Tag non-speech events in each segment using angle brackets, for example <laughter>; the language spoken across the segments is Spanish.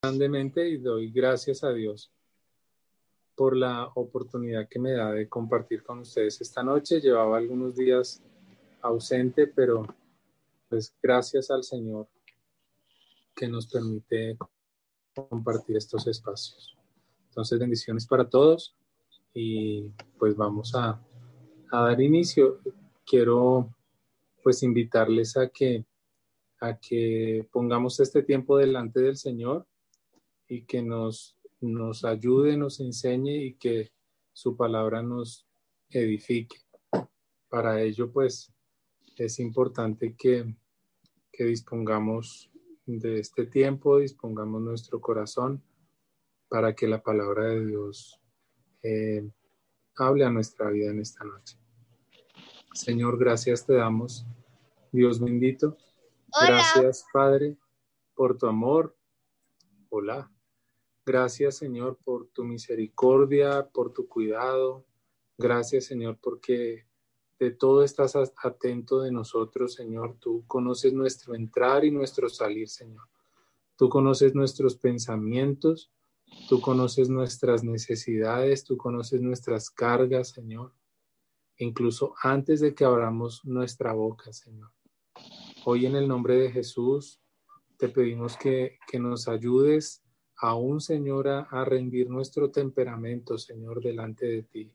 grandemente y doy gracias a Dios por la oportunidad que me da de compartir con ustedes esta noche. Llevaba algunos días ausente, pero pues gracias al Señor que nos permite compartir estos espacios. Entonces, bendiciones para todos y pues vamos a, a dar inicio. Quiero pues invitarles a que a que pongamos este tiempo delante del Señor y que nos, nos ayude, nos enseñe y que su palabra nos edifique. Para ello, pues, es importante que, que dispongamos de este tiempo, dispongamos nuestro corazón para que la palabra de Dios eh, hable a nuestra vida en esta noche. Señor, gracias te damos, Dios bendito. Gracias, Padre, por tu amor. Hola. Gracias, Señor, por tu misericordia, por tu cuidado. Gracias, Señor, porque de todo estás atento de nosotros, Señor. Tú conoces nuestro entrar y nuestro salir, Señor. Tú conoces nuestros pensamientos, tú conoces nuestras necesidades, tú conoces nuestras cargas, Señor. Incluso antes de que abramos nuestra boca, Señor. Hoy en el nombre de Jesús te pedimos que, que nos ayudes aún, Señor, a, rendir nuestro temperamento, Señor, delante de ti.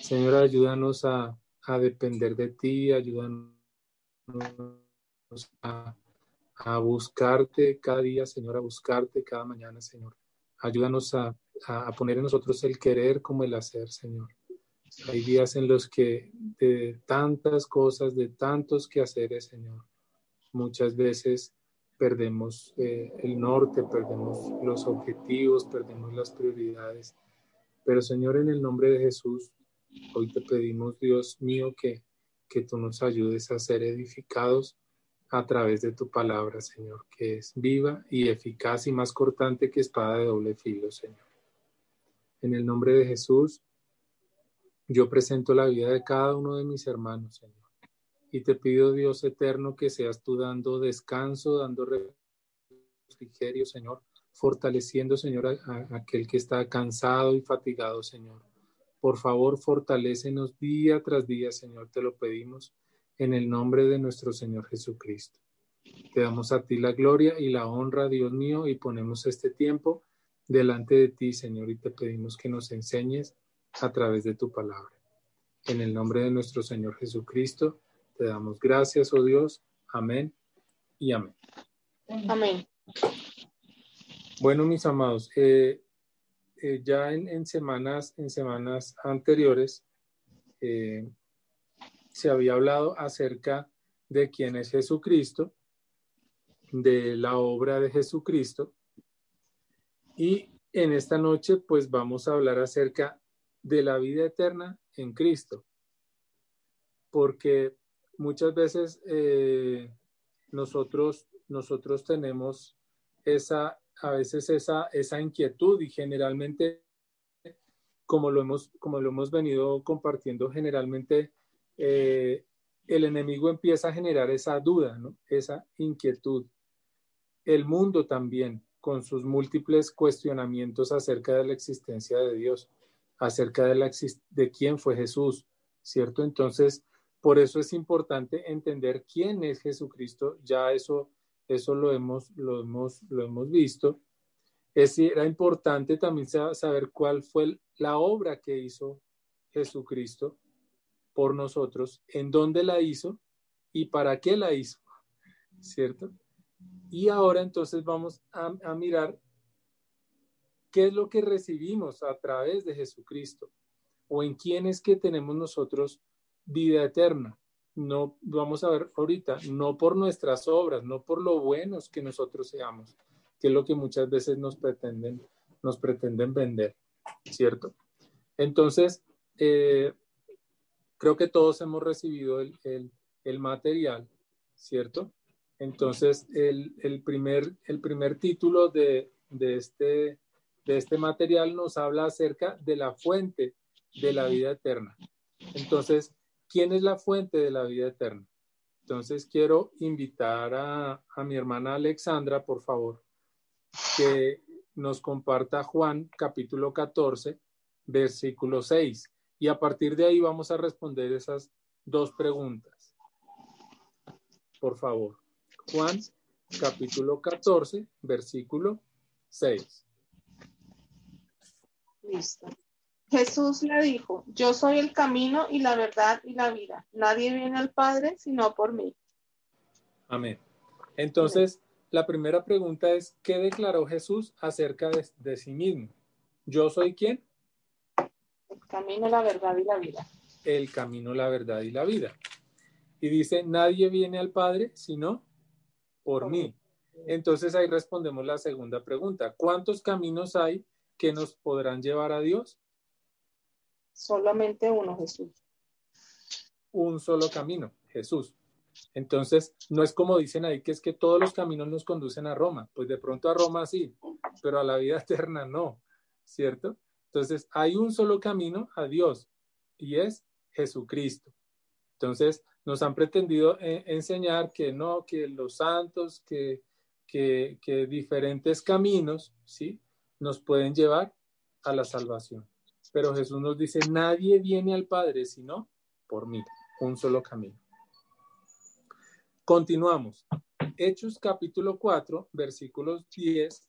Señor, ayúdanos a, depender de ti, ayúdanos a, a, buscarte cada día, Señor, a buscarte cada mañana, Señor. Ayúdanos a, a, poner en nosotros el querer como el hacer, Señor. Hay días en los que de tantas cosas, de tantos quehaceres, Señor, muchas veces perdemos eh, el norte, perdemos los objetivos, perdemos las prioridades. Pero Señor, en el nombre de Jesús, hoy te pedimos, Dios mío, que, que tú nos ayudes a ser edificados a través de tu palabra, Señor, que es viva y eficaz y más cortante que espada de doble filo, Señor. En el nombre de Jesús, yo presento la vida de cada uno de mis hermanos, Señor. Y te pido, Dios eterno, que seas tú dando descanso, dando refrigerio, Señor, fortaleciendo, Señor, a, aquel que está cansado y fatigado, Señor. Por favor, fortalécenos día tras día, Señor, te lo pedimos en el nombre de nuestro Señor Jesucristo. Te damos a ti la gloria y la honra, Dios mío, y ponemos este tiempo delante de ti, Señor, y te pedimos que nos enseñes a través de tu palabra. En el nombre de nuestro Señor Jesucristo. Te damos gracias, oh Dios. Amén y amén. Amén. Bueno, mis amados, eh, eh, ya en, semanas, en semanas anteriores eh, se había hablado acerca de quién es Jesucristo, de la obra de Jesucristo, y en esta noche pues vamos a hablar acerca de la vida eterna en Cristo, porque muchas veces eh, nosotros, nosotros tenemos esa, a veces esa, esa inquietud y generalmente, como lo hemos, como lo hemos venido compartiendo, generalmente eh, el enemigo empieza a generar esa duda, esa inquietud. El mundo también, con sus múltiples cuestionamientos acerca de la existencia de Dios, acerca de, la, de quién fue Jesús, ¿cierto? Entonces, por eso es importante entender quién es Jesucristo. Ya eso, eso lo, hemos, lo, hemos, lo hemos visto. Es, era importante también saber cuál fue la obra que hizo Jesucristo por nosotros, en dónde la hizo y para qué la hizo, ¿cierto? Y ahora entonces vamos a, a mirar qué es lo que recibimos a través de Jesucristo o en quién es que tenemos nosotros vida eterna. No, vamos a ver ahorita, no por nuestras obras, no por lo buenos que nosotros seamos, que es lo que muchas veces nos pretenden, nos pretenden vender, ¿cierto? Entonces, eh, creo que todos hemos recibido el, material, ¿cierto? Entonces, el, primer, el primer título de, de, este, de este material nos habla acerca de la fuente de la vida eterna. Entonces, ¿quién es la fuente de la vida eterna? Entonces quiero invitar a, mi hermana Alexandra, por favor, que nos comparta Juan capítulo 14, versículo 6. Y a partir de ahí vamos a responder esas dos preguntas. Por favor. Juan capítulo 14, versículo 6. Listo. Jesús le dijo, yo soy el camino y la verdad y la vida. Nadie viene al Padre sino por mí. Amén. Entonces, la primera pregunta es, ¿qué declaró Jesús acerca de, sí mismo? ¿Yo soy quién? El camino, la verdad y la vida. El camino, la verdad y la vida. Y dice, nadie viene al Padre sino por mí. Entonces ahí respondemos la segunda pregunta. ¿Cuántos caminos hay que nos podrán llevar a Dios? Solamente uno, Jesús. Un solo camino, Jesús. Entonces, no es como dicen ahí que es que todos los caminos nos conducen a Roma. Pues de pronto a Roma sí, pero a la vida <laughs> eterna no, ¿cierto? Entonces, hay un solo camino a Dios y es Jesucristo. Entonces, nos han pretendido eh, enseñar que no, que los santos, que, que, que diferentes caminos, ¿sí? Nos pueden llevar a la salvación. Pero Jesús nos dice, nadie viene al Padre sino por mí, un solo camino. Continuamos. Hechos capítulo 4, versículos 10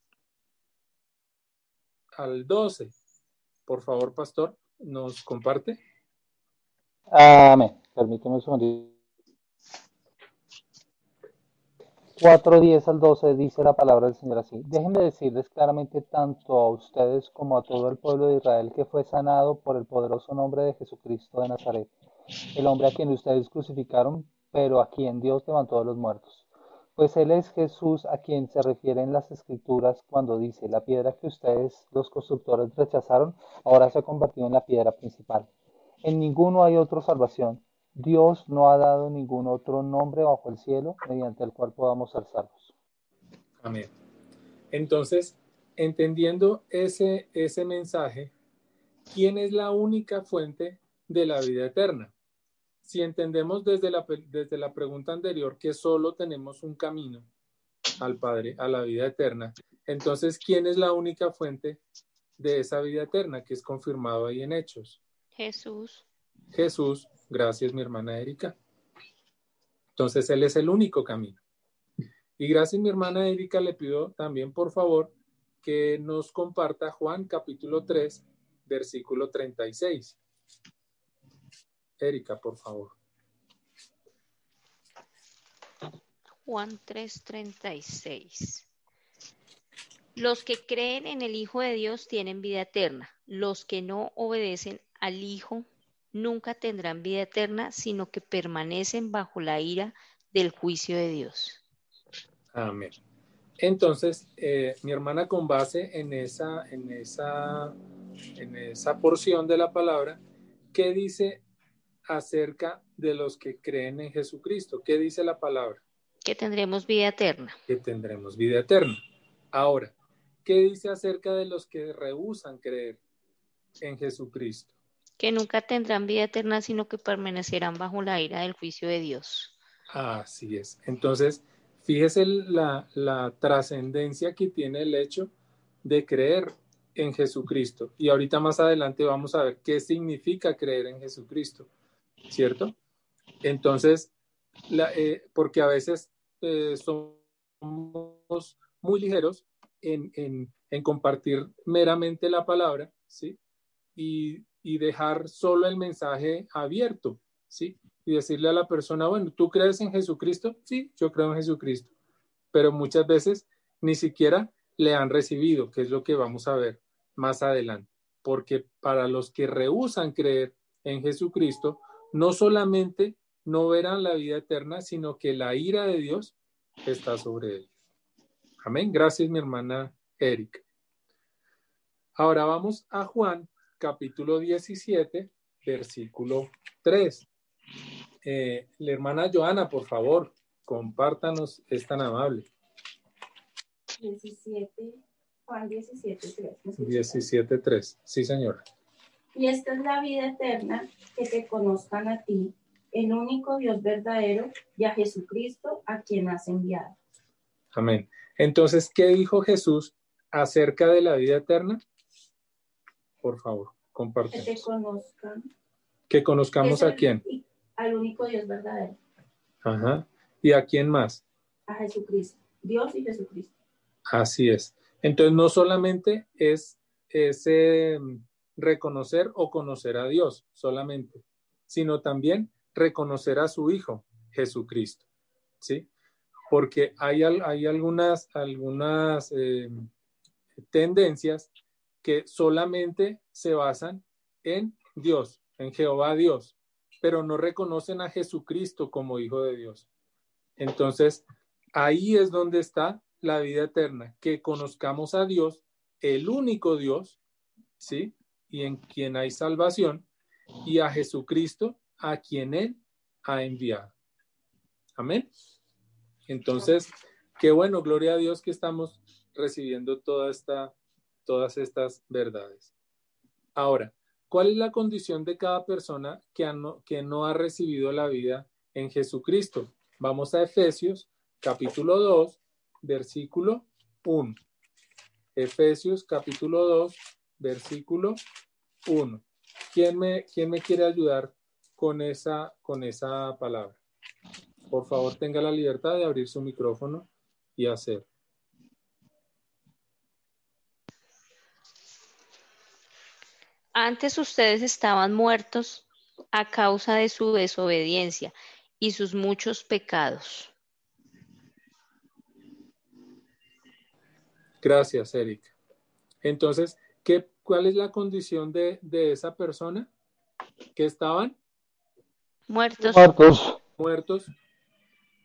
al 12. Por favor, pastor, nos comparte. Amén. Permíteme un segundo. 4, 10 al 12 dice la palabra del Señor así. Déjenme decirles claramente tanto a ustedes como a todo el pueblo de Israel que fue sanado por el poderoso nombre de Jesucristo de Nazaret, el hombre a quien ustedes crucificaron pero a quien Dios levantó de los muertos. Pues Él es Jesús a quien se refieren las escrituras cuando dice, la piedra que ustedes, los constructores, rechazaron, ahora se ha convertido en la piedra principal. En ninguno hay otra salvación. Dios no ha dado ningún otro nombre bajo el cielo mediante el cual podamos ser salvos. Amén. Entonces, entendiendo ese, ese mensaje, ¿quién es la única fuente de la vida eterna? si entendemos desde la, desde la pregunta anterior que solo tenemos un camino al Padre, a la vida eterna, entonces, ¿quién es la única fuente de esa vida eterna que es confirmado ahí en Hechos? Jesús. Jesús, gracias mi hermana Erika. Entonces, Él es el único camino. Y gracias mi hermana Erika, le pido también, por favor, que nos comparta Juan capítulo 3, versículo 36. Erika, por favor. Juan 3:36. Los que creen en el Hijo de Dios tienen vida eterna. Los que no obedecen al Hijo nunca tendrán vida eterna, sino que permanecen bajo la ira del juicio de Dios. Amén. Entonces, eh, mi hermana, con base en esa, en esa, en esa porción de la palabra, ¿qué dice acerca de los que creen en Jesucristo. ¿Qué dice la palabra? Que tendremos vida eterna. Que tendremos vida eterna. Ahora, ¿qué dice acerca de los que rehusan creer en Jesucristo? Que nunca tendrán vida eterna, sino que permanecerán bajo la ira del juicio de Dios. Así es. Entonces, fíjese la, la trascendencia que tiene el hecho de creer en Jesucristo. Y ahorita más adelante vamos a ver qué significa creer en Jesucristo. ¿cierto? Entonces, eh, porque a veces eh, somos muy ligeros en, compartir meramente la palabra, ¿sí? Y, y, dejar solo el mensaje abierto, ¿sí? Y decirle a la persona, bueno, ¿tú crees en Jesucristo? Sí, yo creo en Jesucristo. Pero muchas veces ni siquiera le han recibido, que es lo que vamos a ver más adelante. Porque para los que rehusan creer en Jesucristo, no solamente no verán la vida eterna, sino que la ira de Dios está sobre ellos. Amén. Gracias, mi hermana Erika. Ahora vamos a Juan, capítulo 17, versículo 3. Eh, la hermana Joana, por favor, compártanos, es tan amable. 17, Juan 17, 3. 17, 3. Sí, señora. Y esta es la vida eterna, que te conozcan a ti, el único Dios verdadero, y a Jesucristo, a quien has enviado. Amén. Entonces, ¿qué dijo Jesús acerca de la vida eterna? Por favor, Que te compartamos. conozcan. Que conozcamos a quién. Al único Dios verdadero, Ajá. ¿Y a quién más? a Jesucristo. Dios y Jesucristo. Así es. Entonces, no solamente es, es, eh, reconocer o conocer a Dios solamente, sino también reconocer a su Hijo, Jesucristo. ¿Sí? Porque hay, hay algunas, algunas eh, tendencias que solamente se basan en Dios, en Jehová Dios, pero no reconocen a Jesucristo como Hijo de Dios. Entonces, ahí es donde está la vida eterna, que conozcamos a Dios, el único Dios, ¿sí? Y en quien hay salvación, y a Jesucristo, a quien Él ha enviado. Amén. Entonces, qué bueno, gloria a Dios que estamos recibiendo toda esta, todas estas verdades. Ahora, ¿cuál es la condición de cada persona que, no, ha recibido la vida en Jesucristo? Vamos a Efesios capítulo 2, versículo 1. Efesios capítulo 2, versículo 1. ¿Quién me, quién me quiere ayudar con esa, con esa palabra? Por favor, tenga la libertad de abrir su micrófono y hacer. Antes ustedes estaban muertos a causa de su desobediencia y sus muchos pecados. Gracias, Erika. Entonces, ¿qué, ¿cuál es la condición de, de esa persona? Que estaban Muertos. Muertos. muertos.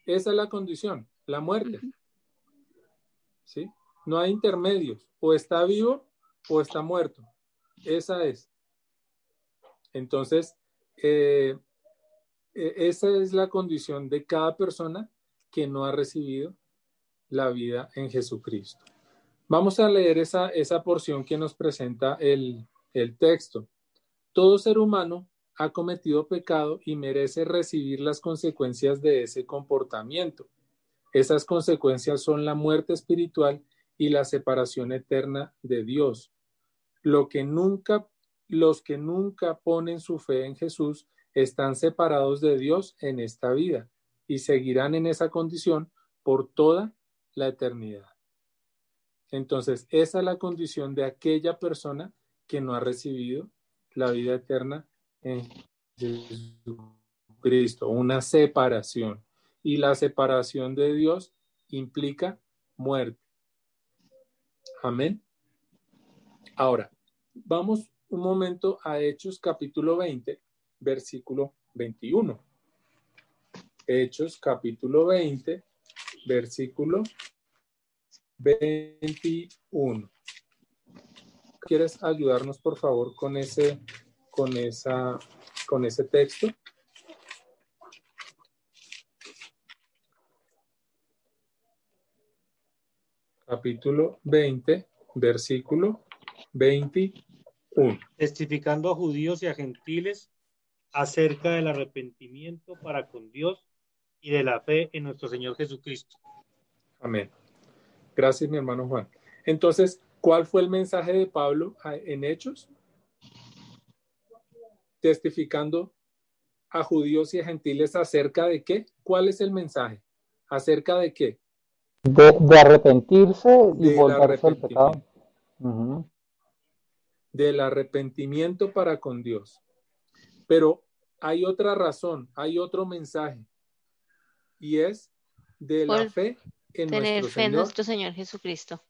Esa es la condición, la muerte. ¿Sí? No hay intermedios. O está vivo o está muerto. Esa es. Entonces, eh, eh, esa es la condición de cada persona que no ha recibido la vida en Jesucristo. Vamos a leer esa, esa porción que nos presenta el, el texto. Todo ser humano ha cometido pecado y merece recibir las consecuencias de ese comportamiento. Esas consecuencias son la muerte espiritual y la separación eterna de Dios. Lo que nunca, los que nunca ponen su fe en Jesús están separados de Dios en esta vida y seguirán en esa condición por toda la eternidad. Entonces, esa es la condición de aquella persona que no ha recibido la vida eterna en Jesucristo, una separación. Y la separación de Dios implica muerte. Amén. Ahora, vamos un momento a Hechos capítulo 20, versículo 21. Hechos capítulo 20, versículo 21. ¿Quieres ayudarnos, por favor, con ese, con esa, con ese texto? Capítulo 20, versículo 21. testificando a judíos y a gentiles acerca del arrepentimiento para con Dios y de la fe en nuestro Señor Jesucristo. Amén. Gracias, mi hermano Juan. Entonces, ¿cuál fue el mensaje de Pablo en Hechos? Testificando a judíos y a gentiles acerca de qué? ¿Cuál es el mensaje? ¿Acerca de qué? De, de arrepentirse y volverse al pecado. Ujú. Del arrepentimiento para con Dios. Pero hay otra razón, hay otro mensaje. Y es de la Por fe en Tener nuestro fe en Señor nuestro Señor Jesucristo.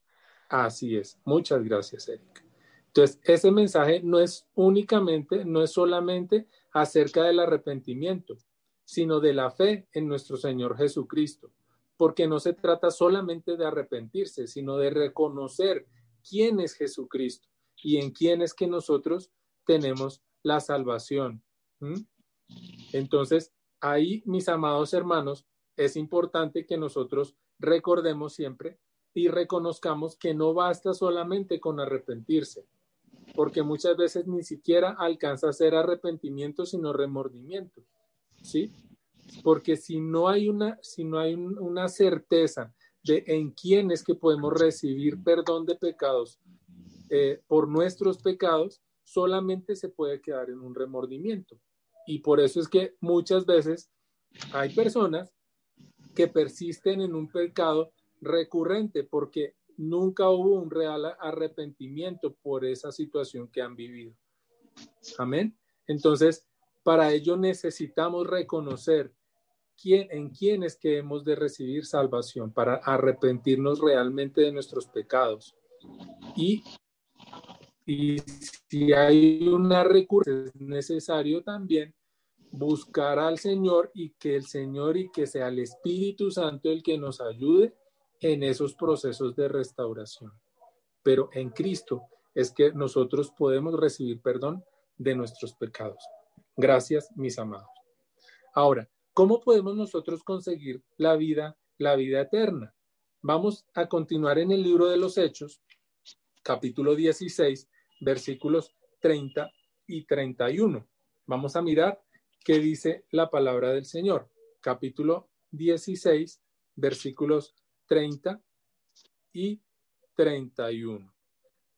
Así es. Muchas gracias, Erika. Entonces, ese mensaje no es únicamente, no es solamente acerca del arrepentimiento, sino de la fe en nuestro Señor Jesucristo, porque no se trata solamente de arrepentirse, sino de reconocer quién es Jesucristo y en quién es que nosotros tenemos la salvación. Entonces, ahí, mis amados hermanos, es importante que nosotros recordemos siempre y reconozcamos que no basta solamente con arrepentirse, porque muchas veces ni siquiera alcanza a ser arrepentimiento, sino remordimiento, ¿sí? Porque si no hay una, si no hay un- una certeza de en quién es que podemos recibir perdón de pecados eh, por nuestros pecados, solamente se puede quedar en un remordimiento. Y por eso es que muchas veces hay personas que persisten en un pecado recurrente porque nunca hubo un real arrepentimiento por esa situación que han vivido. Amén. Entonces, para ello necesitamos reconocer quién, en quién es hemos de recibir salvación, para arrepentirnos realmente de nuestros pecados. Y, y si hay una recurso, es necesario también buscar al Señor y que el Señor y que sea el Espíritu Santo el que nos ayude en esos procesos de restauración. Pero en Cristo es que nosotros podemos recibir perdón de nuestros pecados. Gracias, mis amados. Ahora, ¿cómo podemos nosotros conseguir la vida, la vida eterna? Vamos a continuar en el libro de los Hechos, capítulo 16, versículos 30 y 31. Vamos a mirar qué dice la palabra del Señor. Capítulo 16, versículos 30 y 31.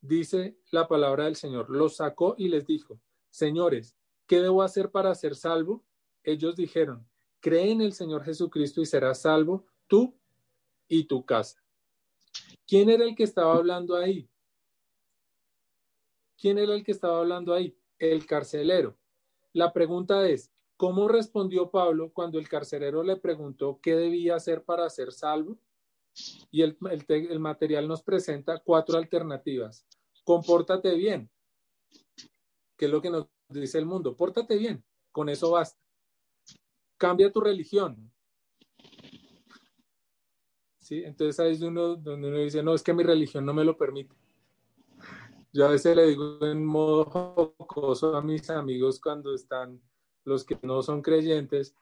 Dice la palabra del Señor, los sacó y les dijo, señores, ¿qué debo hacer para ser salvo? Ellos dijeron, cree en el Señor Jesucristo y serás salvo tú y tu casa. ¿Quién era el que estaba hablando ahí? ¿Quién era el que estaba hablando ahí? El carcelero. La pregunta es, ¿cómo respondió Pablo cuando el carcelero le preguntó qué debía hacer para ser salvo? Y el, el material nos presenta cuatro alternativas. Compórtate bien, que es lo que nos dice el mundo. Pórtate bien, con eso basta. Cambia tu religión. ¿Sí? Entonces ahí es uno, donde uno dice, no, es que mi religión no me lo permite. Yo a veces le digo en modo jocoso a mis amigos cuando están, los que no son creyentes,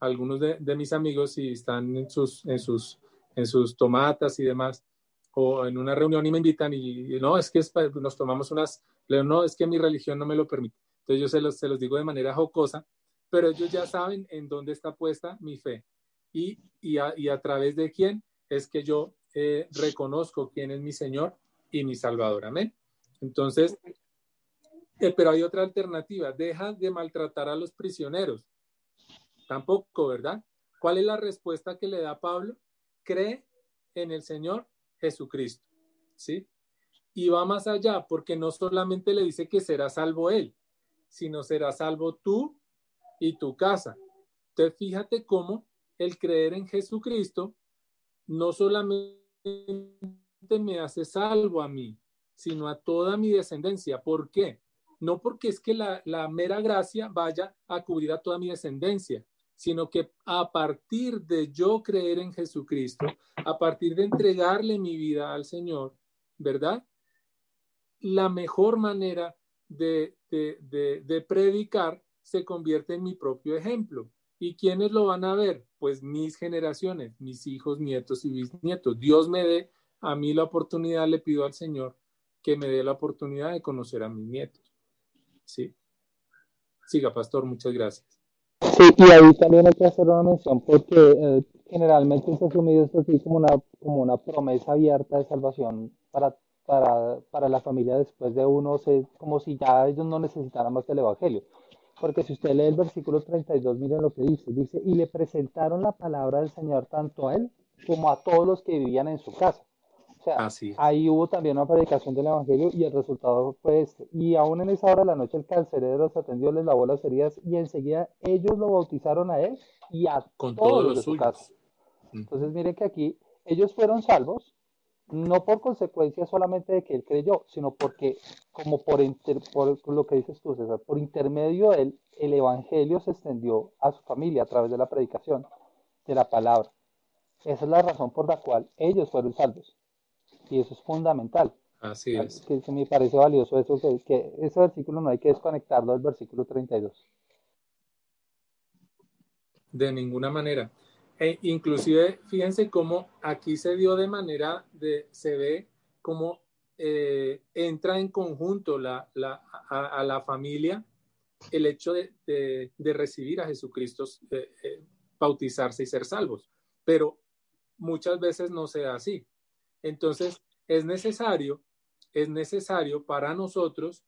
algunos de, mis amigos, si están en sus, en, sus, en sus tomatas y demás, o en una reunión y me invitan y, no, es que nos tomamos unas, no, es que mi religión no me lo permite. Entonces yo se los, se los digo de manera jocosa, pero ellos ya saben en dónde está puesta mi fe y, y, a, y a través de quién es que yo eh, reconozco quién es mi Señor y mi Salvador. Amén. Entonces, eh, pero hay otra alternativa, deja de maltratar a los prisioneros. Tampoco, ¿verdad? ¿Cuál es la respuesta que le da Pablo? Cree en el Señor Jesucristo, ¿sí? Y va más allá, porque no solamente le dice que será salvo él, sino será salvo tú y tu casa. Entonces, fíjate cómo el creer en Jesucristo no solamente me hace salvo a mí, sino a toda mi descendencia. ¿Por qué? No porque es que la, mera gracia vaya a cubrir a toda mi descendencia, sino que a partir de yo creer en Jesucristo, a partir de entregarle mi vida al Señor, ¿verdad? La mejor manera de, de, predicar se convierte en mi propio ejemplo. ¿Y quiénes lo van a ver? Pues mis generaciones, mis hijos, nietos y bisnietos. Dios me dé a mí la oportunidad, le pido al Señor que me dé la oportunidad de conocer a mis nietos. Sí. Siga, pastor, muchas gracias. Sí, y ahí también hay que hacer una mención porque eh, generalmente se asumido esto así como una, como una promesa abierta de salvación para, para, para la familia después de uno, como si ya ellos no necesitaran más del Evangelio. Porque si usted lee el versículo 32, miren lo que dice. Dice, y le presentaron la palabra del Señor tanto a él como a todos los que vivían en su casa. Ahí hubo también una predicación del Evangelio y el resultado fue este. Y aún en esa hora de la noche el carcelero los atendió, les lavó las heridas y enseguida ellos lo bautizaron a él y a todos, los de su casa. Mm. Entonces miren que aquí ellos fueron salvos, no por consecuencia solamente de que él creyó, sino porque, como por, por lo que dices tú, César, por intermedio de él, el Evangelio se extendió a su familia a través de la predicación de la palabra. Esa es la razón por la cual ellos fueron salvos. Y eso es fundamental. Así es. Que, me parece valioso eso, que, ese versículo no hay que desconectarlo del versículo 32. De ninguna manera. E inclusive, fíjense cómo aquí se dio de manera de, se ve cómo eh, entra en conjunto la, la, a, la familia el hecho de, de, recibir a Jesucristo, eh, bautizarse y ser salvos. Pero muchas veces no sea así. Entonces, es necesario, es necesario para nosotros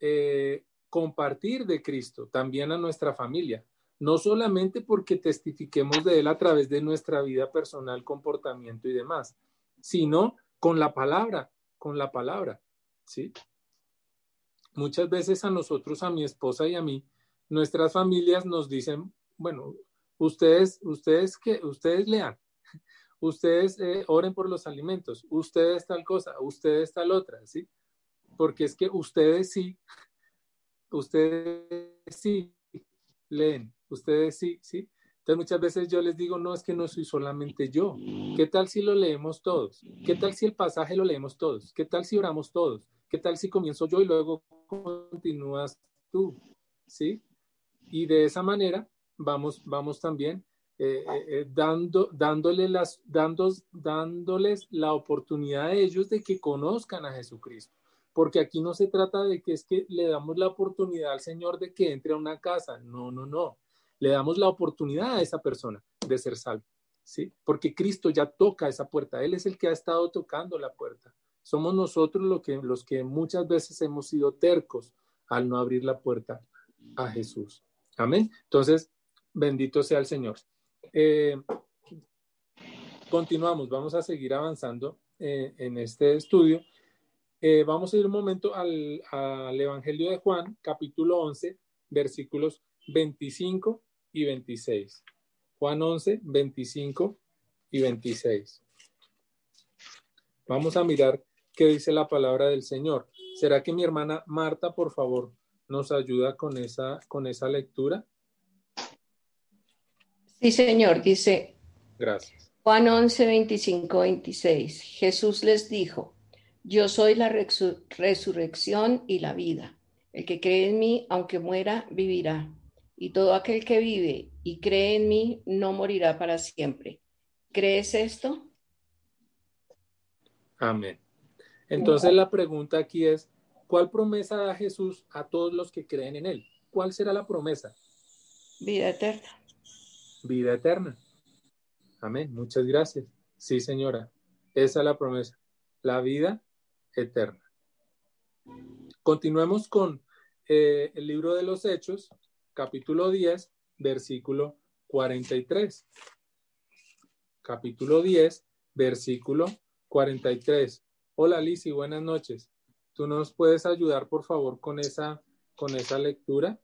eh, compartir de Cristo también a nuestra familia, no solamente porque testifiquemos de Él a través de nuestra vida personal, comportamiento y demás, sino con la palabra, con la palabra, ¿sí? Muchas veces a nosotros, a mi esposa y a mí, nuestras familias nos dicen, bueno, ustedes, ustedes que, ustedes lean, ustedes eh, oren por los alimentos, ustedes tal cosa, ustedes tal otra, ¿sí? Porque es que ustedes sí, <laughs> ustedes sí leen, ustedes sí, ¿sí? Entonces muchas veces yo les digo, no, es que no soy solamente yo. ¿Qué tal si lo leemos todos? ¿Qué tal si el pasaje lo leemos todos? ¿Qué tal si oramos todos? ¿Qué tal si comienzo yo y luego continúas tú? ¿Sí? Y de esa manera vamos, vamos también eh, eh, eh, dando, dándole las, dando, dándoles la oportunidad a ellos de que conozcan a Jesucristo. Porque aquí no se trata de que es que le damos la oportunidad al Señor de que entre a una casa. No, no, no. Le damos la oportunidad a esa persona de ser salvo. ¿Sí? Porque Cristo ya toca esa puerta. Él es el que ha estado tocando la puerta. Somos nosotros lo que, los que muchas veces hemos sido tercos al no abrir la puerta a Jesús. Amén. Entonces, bendito sea el Señor. Eh, continuamos, vamos a seguir avanzando eh, en este estudio. Eh, vamos a ir un momento al, al, Evangelio de Juan, capítulo 11, versículos 25 y 26. Juan 11, 25 y 26. Vamos a mirar qué dice la palabra del Señor. ¿Será que mi hermana Marta, por favor, nos ayuda con esa, con esa lectura? Sí, Señor, dice. Gracias. Juan 11, 25, 26. Jesús les dijo, yo soy la resurrección y la vida. El que cree en mí, aunque muera, vivirá. Y todo aquel que vive y cree en mí, no morirá para siempre. ¿Crees esto? Amén. Entonces la pregunta aquí es, ¿cuál promesa da Jesús a todos los que creen en Él? ¿Cuál será la promesa? Vida eterna vida eterna. Amén. Muchas gracias. Sí, señora. Esa es la promesa. La vida eterna. Continuemos con eh, el libro de los Hechos, capítulo 10, versículo 43. Capítulo 10, versículo 43. Hola, Lisi, buenas noches. ¿Tú nos puedes ayudar, por favor, con esa, con esa lectura?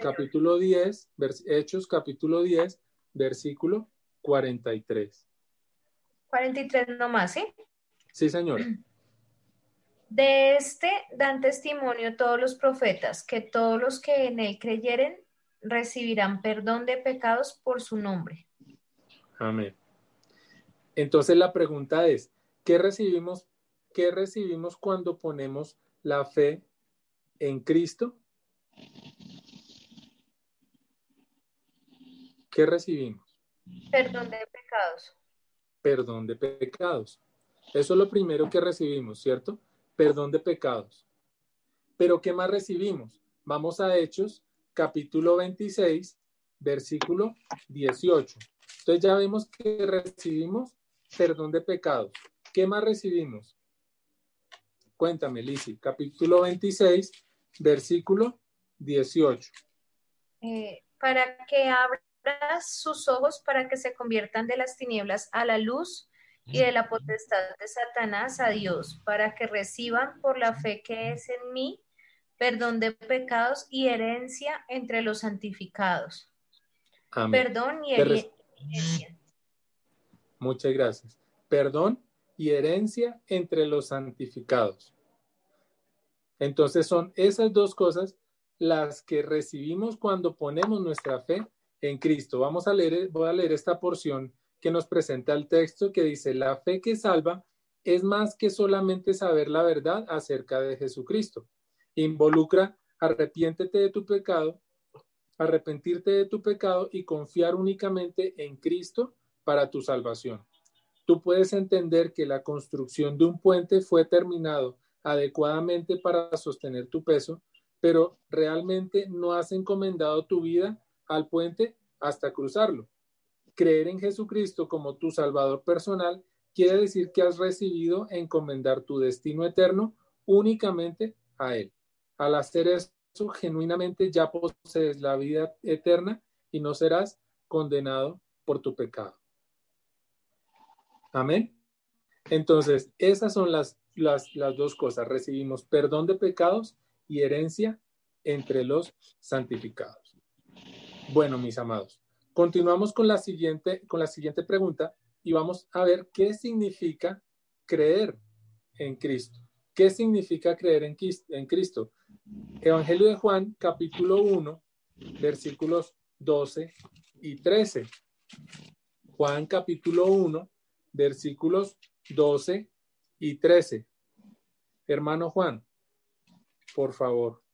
Capítulo 10, Hechos capítulo 10, versículo 43. 43 nomás, ¿sí? Sí, señora. <clears throat> De este dan testimonio todos los profetas, que todos los que en él creyeren recibirán perdón de pecados por su nombre. Amén. Entonces la pregunta es, ¿qué recibimos, qué recibimos cuando ponemos la fe en Cristo? ¿Qué recibimos? Perdón de pecados. Perdón de pecados. Eso es lo primero que recibimos, ¿cierto? Perdón de pecados. Pero ¿qué más recibimos? Vamos a Hechos, capítulo 26, versículo 18. Entonces ya vemos que recibimos perdón de pecados. ¿Qué más recibimos? Cuéntame, Lisi, capítulo 26, versículo 18. Eh, para que abra sus ojos para que se conviertan de las tinieblas a la luz y de la potestad de Satanás a Dios, para que reciban por la fe que es en mí perdón de pecados y herencia entre los santificados. Perdón y herencia. Muchas gracias. Perdón y herencia entre los santificados. Entonces son esas dos cosas las que recibimos cuando ponemos nuestra fe en Cristo. Vamos a leer, voy a leer esta porción que nos presenta el texto que dice, la fe que salva es más que solamente saber la verdad acerca de Jesucristo. Involucra arrepiéntete de tu pecado, arrepentirte de tu pecado y confiar únicamente en Cristo para tu salvación. Tú puedes entender que la construcción de un puente fue terminado adecuadamente para sostener tu peso, pero realmente no has encomendado tu vida al puente hasta cruzarlo. creer en Jesucristo como tu Salvador personal quiere decir que has recibido encomendar tu destino eterno únicamente a Él. Al hacer eso, genuinamente ya posees la vida eterna y no serás condenado por tu pecado. Amén. Entonces, esas son las, las, las dos cosas. Recibimos perdón de pecados y herencia entre los santificados. Bueno, mis amados, continuamos con la siguiente, con la siguiente pregunta y vamos a ver qué significa creer en Cristo. ¿Qué significa creer en, Cristo? Evangelio de Juan, capítulo 1, versículos 12 y 13. Juan, capítulo 1, versículos 12 y 13. Hermano Juan, por favor.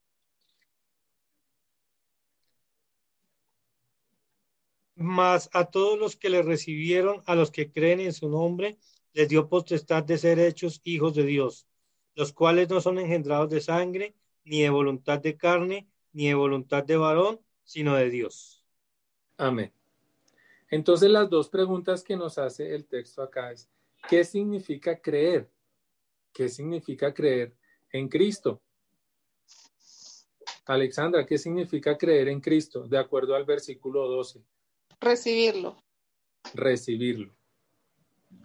Mas a todos los que le recibieron, a los que creen en su nombre, les dio potestad de ser hechos hijos de Dios, los cuales no son engendrados de sangre, ni de voluntad de carne, ni de voluntad de varón, sino de Dios. Amén. Entonces las dos preguntas que nos hace el texto acá es, ¿qué significa creer? ¿Qué significa creer en Cristo? Alexandra, ¿qué significa creer en Cristo? De acuerdo al versículo 12. Recibirlo. Recibirlo.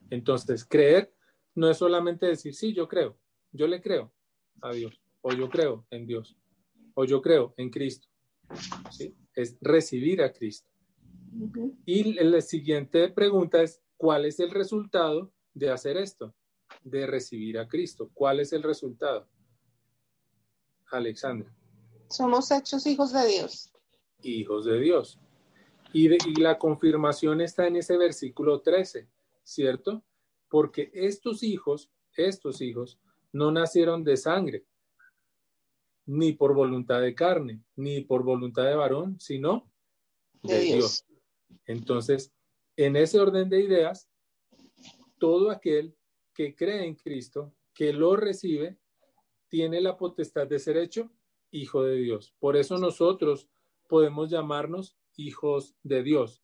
Entonces, creer no es solamente decir, sí, yo creo, yo le creo a Dios, o yo creo en Dios, o yo creo en Cristo. ¿sí? Es recibir a Cristo. Y la siguiente pregunta es, ¿cuál es el resultado de hacer esto? De recibir a Cristo. ¿Cuál es el resultado? Alexandra. Somos hechos hijos de Dios. Hijos de Dios. Y, la confirmación está en ese versículo 13, ¿cierto? Porque estos hijos, estos hijos, no nacieron de sangre, ni por voluntad de carne, ni por voluntad de varón, sino de, Dios. Entonces, en ese orden de ideas, todo aquel que cree en Cristo, que lo recibe, tiene la potestad de ser hecho hijo de Dios. Por eso nosotros podemos llamarnos hijos de Dios.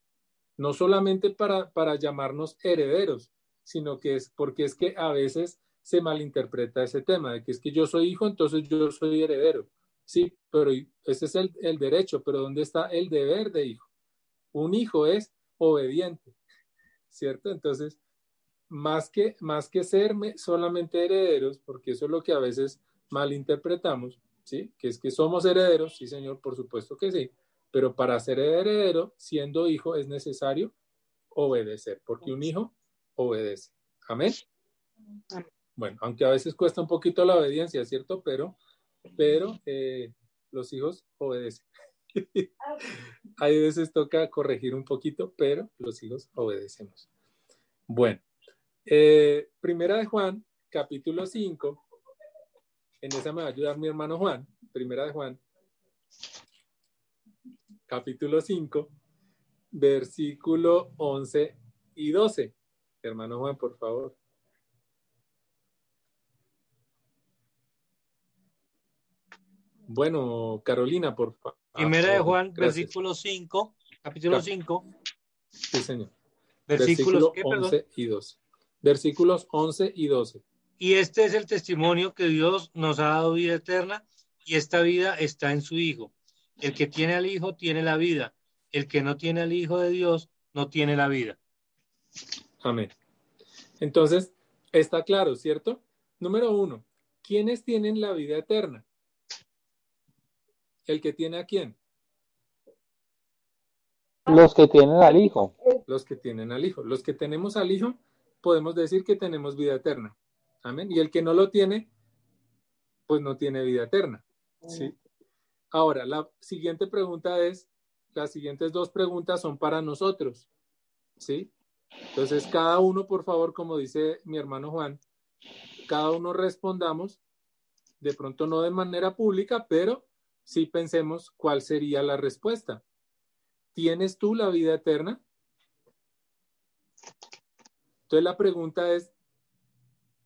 No solamente para, para llamarnos herederos, sino que es porque es que a veces se malinterpreta ese tema de que es que yo soy hijo, entonces yo soy heredero. Sí, pero ese es el, el derecho, pero ¿dónde está el deber de hijo? Un hijo es obediente, ¿cierto? Entonces, más que, más que ser solamente herederos, porque eso es lo que a veces malinterpretamos, ¿sí? Que es que somos herederos, sí, señor, por supuesto que sí, pero para ser heredero, siendo hijo, es necesario obedecer, porque un hijo obedece. Amén. Bueno, aunque a veces cuesta un poquito la obediencia, ¿cierto? Pero, pero eh, los hijos obedecen. <laughs> Hay veces toca corregir un poquito, pero los hijos obedecemos. Bueno, eh, primera de Juan, capítulo 5. En esa me va a ayudar mi hermano Juan. Primera de Juan, capítulo 5, versículo 11 y 12. Hermano Juan, por favor. Bueno, Carolina, por favor. Primera de Juan, versículo 5, capítulo 5. Sí, señor. Versículos Versículo 11 y 12. Versículos 11 y 12. Y este es el testimonio que Dios nos ha dado vida eterna y esta vida está en su Hijo. El que tiene al Hijo tiene la vida. El que no tiene al Hijo de Dios no tiene la vida. Amén. Entonces, está claro, ¿cierto? Número uno, ¿quiénes tienen la vida eterna? ¿El que tiene a quién? Los que tienen al Hijo. Los que tienen al Hijo. Los que tenemos al Hijo, podemos decir que tenemos vida eterna. Amén. Y el que no lo tiene, pues no tiene vida eterna. ¿sí? Ahora, la siguiente pregunta es, las siguientes dos preguntas son para nosotros, ¿sí? Entonces, cada uno, por favor, como dice mi hermano Juan, cada uno respondamos, de pronto no de manera pública, pero sí pensemos cuál sería la respuesta. ¿Tienes tú la vida eterna? Entonces la pregunta es,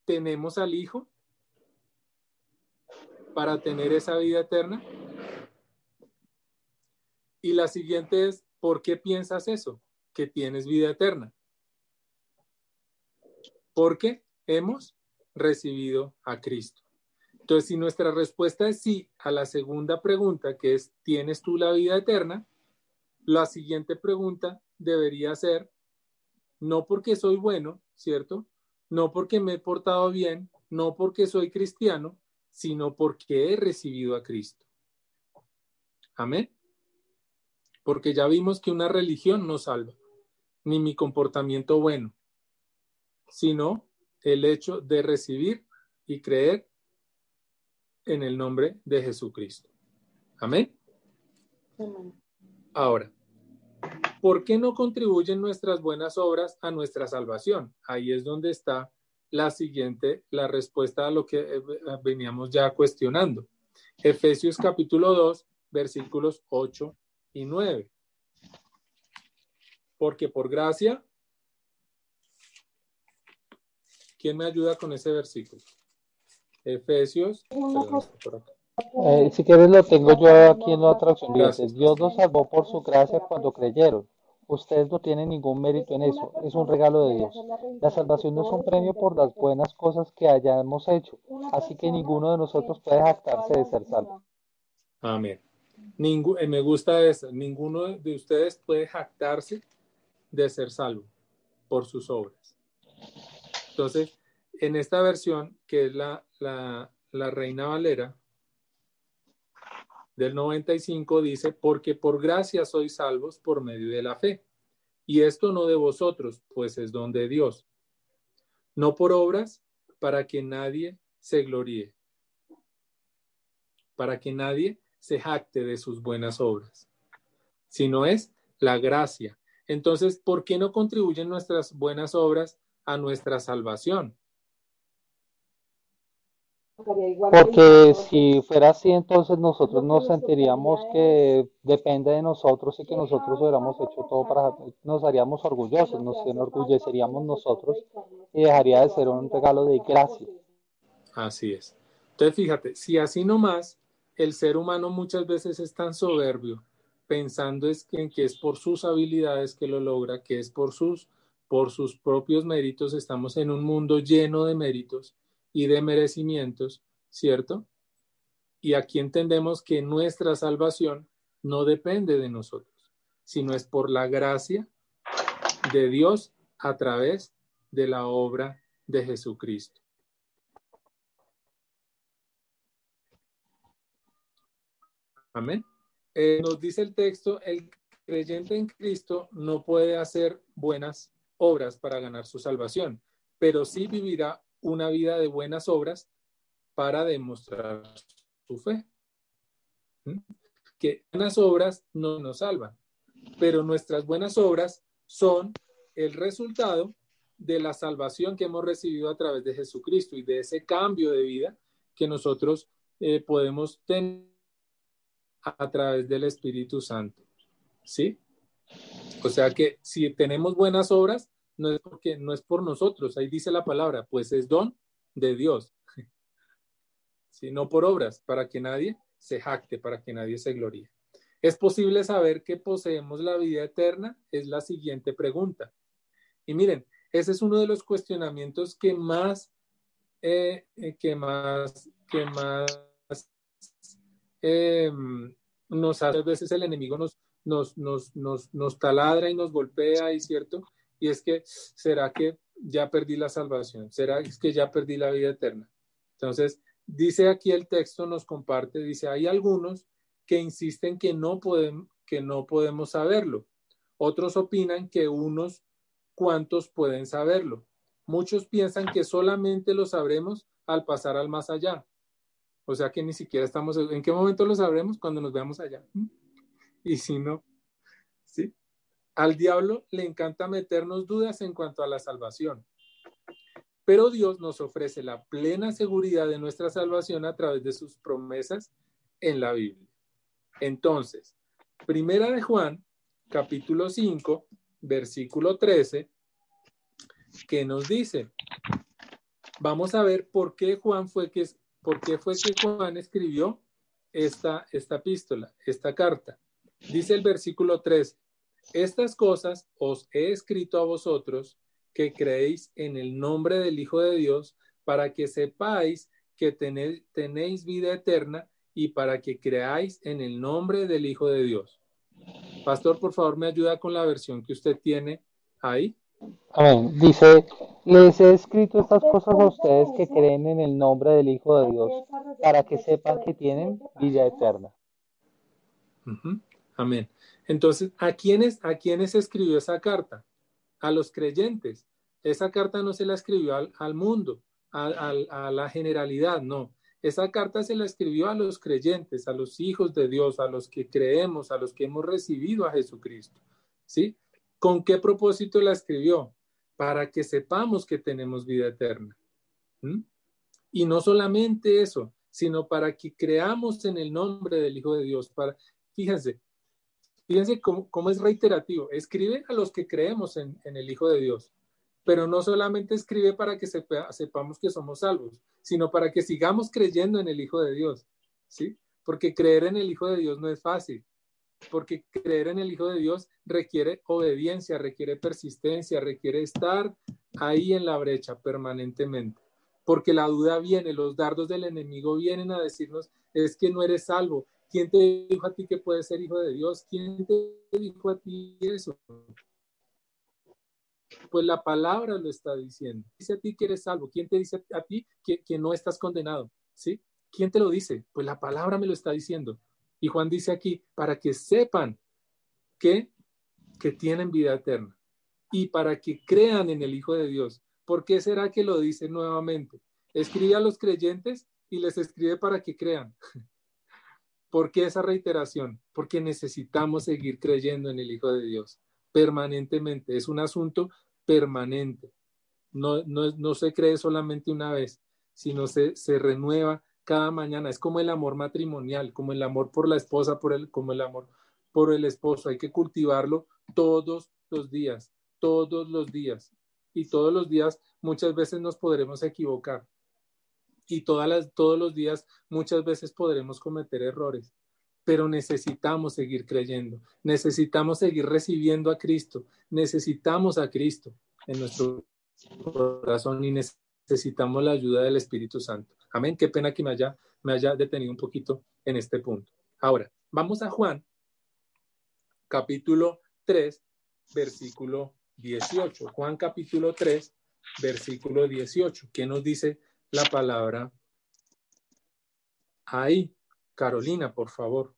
¿tenemos al Hijo para tener esa vida eterna? Y la siguiente es, ¿por qué piensas eso? que tienes vida eterna? Porque hemos recibido a Cristo. Entonces, si nuestra respuesta es sí a la segunda pregunta, que es, ¿tienes tú la vida eterna? La siguiente pregunta debería ser, no porque soy bueno, ¿cierto? No porque me he portado bien, no porque soy cristiano, sino porque he recibido a Cristo. Amén. Porque ya vimos que una religión no salva, ni mi comportamiento bueno, sino el hecho de recibir y creer en el nombre de Jesucristo. Amén. Ahora, ¿por qué no contribuyen nuestras buenas obras a nuestra salvación? Ahí es donde está la siguiente, la respuesta a lo que eh, veníamos ya cuestionando. Efesios capítulo 2, versículos 8 y 9. Porque por gracia, ¿quién me ayuda con ese versículo? Efesios. Eh, si quieres lo tengo yo aquí en la traducción. Dios nos salvó por su gracia cuando creyeron. Ustedes no tienen ningún mérito en eso, es un regalo de Dios. La salvación no es un premio por las buenas cosas que hayamos hecho, así que ninguno de nosotros puede jactarse de ser salvo. Amén. Eh, me gusta eso, ninguno de ustedes puede jactarse de ser salvo por sus obras. Entonces, en esta versión, que es la, la, la Reina Valera, del 95 dice, porque por gracia sois salvos por medio de la fe. Y esto no de vosotros, pues es don de Dios. No por obras, para que nadie se gloríe. Para que nadie se jacte de sus buenas obras. Sino es la gracia. Entonces, ¿por qué no contribuyen nuestras buenas obras a nuestra salvación? Porque si fuera así, entonces nosotros nos sentiríamos que depende de nosotros y que nosotros hubiéramos hecho todo para, nos haríamos orgullosos, nos enorgulleceríamos nosotros y dejaría de ser un regalo de gracia. Así es. Entonces, fíjate, si así nomás, el ser humano muchas veces es tan soberbio, pensando es que es por sus habilidades que lo logra, que es por sus, por sus propios méritos, estamos en un mundo lleno de méritos y de merecimientos, ¿cierto? Y aquí entendemos que nuestra salvación no depende de nosotros, sino es por la gracia de Dios a través de la obra de Jesucristo. Amén. Eh, nos dice el texto, el creyente en Cristo no puede hacer buenas obras para ganar su salvación, pero sí vivirá una vida de buenas obras para demostrar su fe. ¿Mm? Que buenas obras no nos salvan, pero nuestras buenas obras son el resultado de la salvación que hemos recibido a través de Jesucristo y de ese cambio de vida que nosotros eh, podemos tener a través del Espíritu Santo. ¿Sí? O sea que si tenemos buenas obras, no es porque no es por nosotros, ahí dice la palabra, pues es don de Dios, <laughs> sino por obras, para que nadie se jacte, para que nadie se gloríe. ¿Es posible saber que poseemos la vida eterna? Es la siguiente pregunta. Y miren, ese es uno de los cuestionamientos que más, eh, eh, que más, que más em, nos hace, a veces el enemigo nos, nos, nos, nos, nos taladra y nos golpea, y cierto, y es que, ¿será que ya perdí la salvación? ¿Será que ya perdí la vida eterna? Entonces, dice aquí el texto, nos comparte, dice, hay algunos que insisten que no, que no podemos saberlo. Otros opinan que unos cuantos pueden saberlo. Muchos piensan que solamente lo sabremos al pasar al más allá. O sea que ni siquiera estamos, ¿en qué momento lo sabremos? Cuando nos veamos allá. Y si no, ¿sí? Al diablo le encanta meternos dudas en cuanto a la salvación. Pero Dios nos ofrece la plena seguridad de nuestra salvación a través de sus promesas en la Biblia. Entonces, Primera de Juan, capítulo 5, versículo 13, que nos dice, vamos a ver por qué Juan fue que, por qué fue que Juan escribió esta, esta epístola, esta carta. Dice el versículo 13, estas cosas os he escrito a vosotros que creéis en el nombre del Hijo de Dios, para que sepáis que tenéis, tenéis vida eterna y para que creáis en el nombre del Hijo de Dios. Pastor, por favor, me ayuda con la versión que usted tiene ahí. Amén. Dice, les he escrito estas cosas a ustedes que creen en el nombre del Hijo de Dios, para que sepan que tienen vida eterna. Amén. Entonces, ¿a quiénes, ¿a quiénes escribió esa carta? A los creyentes. Esa carta no se la escribió al, mundo, a- a la generalidad, no. Esa carta se la escribió a los creyentes, a los hijos de Dios, a los que creemos, a los que hemos recibido a Jesucristo. ¿Sí? ¿Con qué propósito la escribió? Para que sepamos que tenemos vida eterna. ¿Mm? Y no solamente eso, sino para que creamos en el nombre del Hijo de Dios. Para, fíjense, fíjense cómo, es reiterativo. Escribe a los que creemos en, el Hijo de Dios, pero no solamente escribe para que sepa- sepamos que somos salvos, sino para que sigamos creyendo en el Hijo de Dios. ¿Sí? Porque creer en el Hijo de Dios no es fácil porque creer en el Hijo de Dios requiere obediencia, requiere persistencia, requiere estar ahí en la brecha permanentemente. Porque la duda viene, los dardos del enemigo vienen a decirnos, es que no eres salvo. ¿Quién te dijo a ti que puedes ser hijo de Dios? ¿Quién te dijo a ti eso? Pues la palabra lo está diciendo. Dice a ti que eres salvo. ¿Quién te dice a ti que, que no estás condenado? ¿Sí? ¿Quién te lo dice? Pues la palabra me lo está diciendo. Y Juan dice aquí, para que sepan que, que tienen vida eterna y para que crean en el Hijo de Dios. ¿Por qué será que lo dice nuevamente? Escribe a los creyentes y les escribe para que crean. <laughs> ¿Por qué esa reiteración? Porque necesitamos seguir creyendo en el Hijo de Dios permanentemente. Es un asunto permanente. No, no, no se cree solamente una vez, sino se, se renueva cada mañana. Es como el amor matrimonial, como el amor por la esposa, por el, como el amor por el esposo. Hay que cultivarlo todos los días, todos los días. Y todos los días muchas veces nos podremos equivocar. Y todas todos los días muchas veces podremos cometer errores. Pero necesitamos seguir creyendo, necesitamos seguir recibiendo a Cristo, necesitamos a Cristo en nuestro corazón y necesitamos la ayuda del Espíritu Santo. Amén. Qué pena que me haya, detenido un poquito en este punto. Ahora, vamos a Juan, capítulo 3, versículo 18. Juan capítulo 3, versículo 18. ¿Qué nos dice la palabra ahí? Carolina, por favor.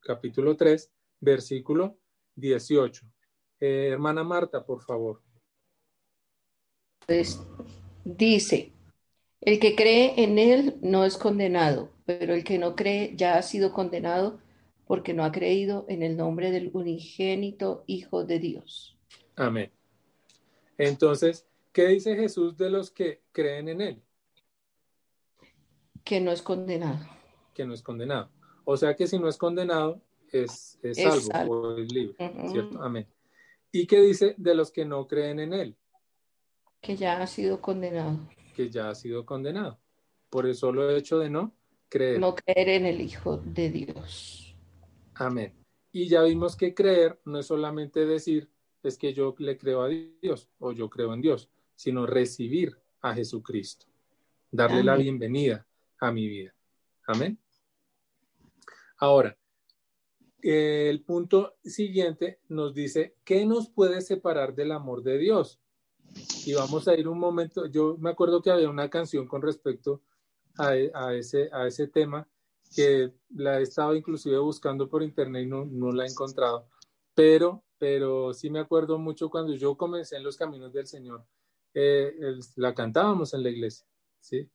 Capítulo 3, versículo 18. Eh, hermana Marta, por favor. Pues, dice, el que cree en él no es condenado, pero el que no cree ya ha sido condenado porque no ha creído en el nombre del unigénito Hijo de Dios. Amén. Entonces, ¿qué dice Jesús de los que creen en él? Que no es condenado. Que no es condenado. O sea que si no es condenado, es, es, Es salvo, salvo. o es libre. ¿cierto? Amén. ¿Y qué dice de los que no creen en él? Que ya ha sido condenado. Que ya ha sido condenado por el solo hecho de no creer. No creer en el Hijo de Dios. Amén. Y ya vimos que creer no es solamente decir, es que yo le creo a Dios o yo creo en Dios, sino recibir a Jesucristo, darle la bienvenida a mi vida. Amén. Ahora, el punto siguiente nos dice, ¿qué nos puede separar del amor de Dios? Y vamos a ir un momento, yo me acuerdo que había una canción con respecto a, a ese, a ese tema que la he estado inclusive buscando por internet y no, no la he encontrado, pero, pero sí me acuerdo mucho cuando yo comencé en los caminos del Señor, eh, el- la cantábamos en la iglesia, ¿sí?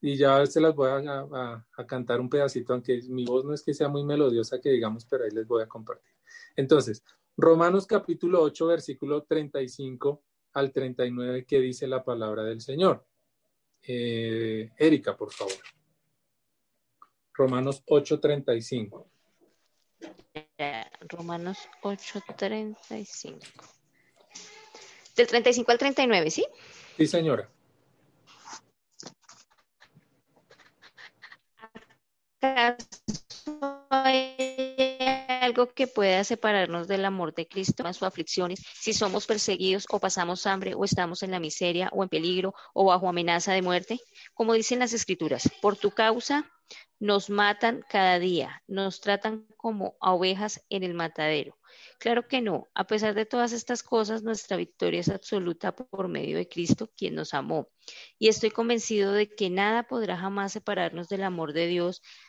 Y ya se las voy a, a- a cantar un pedacito, aunque mi voz no es que sea muy melodiosa que digamos, pero ahí les voy a compartir. Entonces, Romanos capítulo 8, versículo 35 al 39, que dice la palabra del Señor. Eh, Erika, por favor. Romanos 8:35. Eh, Romanos 8:35. Del 35 al 39, ¿sí? Sí, señora. ¿Acaso hay algo que pueda separarnos del amor de Cristo, en sus aflicciones, si somos perseguidos o pasamos hambre o estamos en la miseria o en peligro o bajo amenaza de muerte? Como dicen las escrituras, por tu causa nos matan cada día, nos tratan como a ovejas en el matadero. Claro que no. A pesar de todas estas cosas, nuestra victoria es absoluta por medio de Cristo, quien nos amó. Y estoy convencido de que nada podrá jamás separarnos del amor de Dios,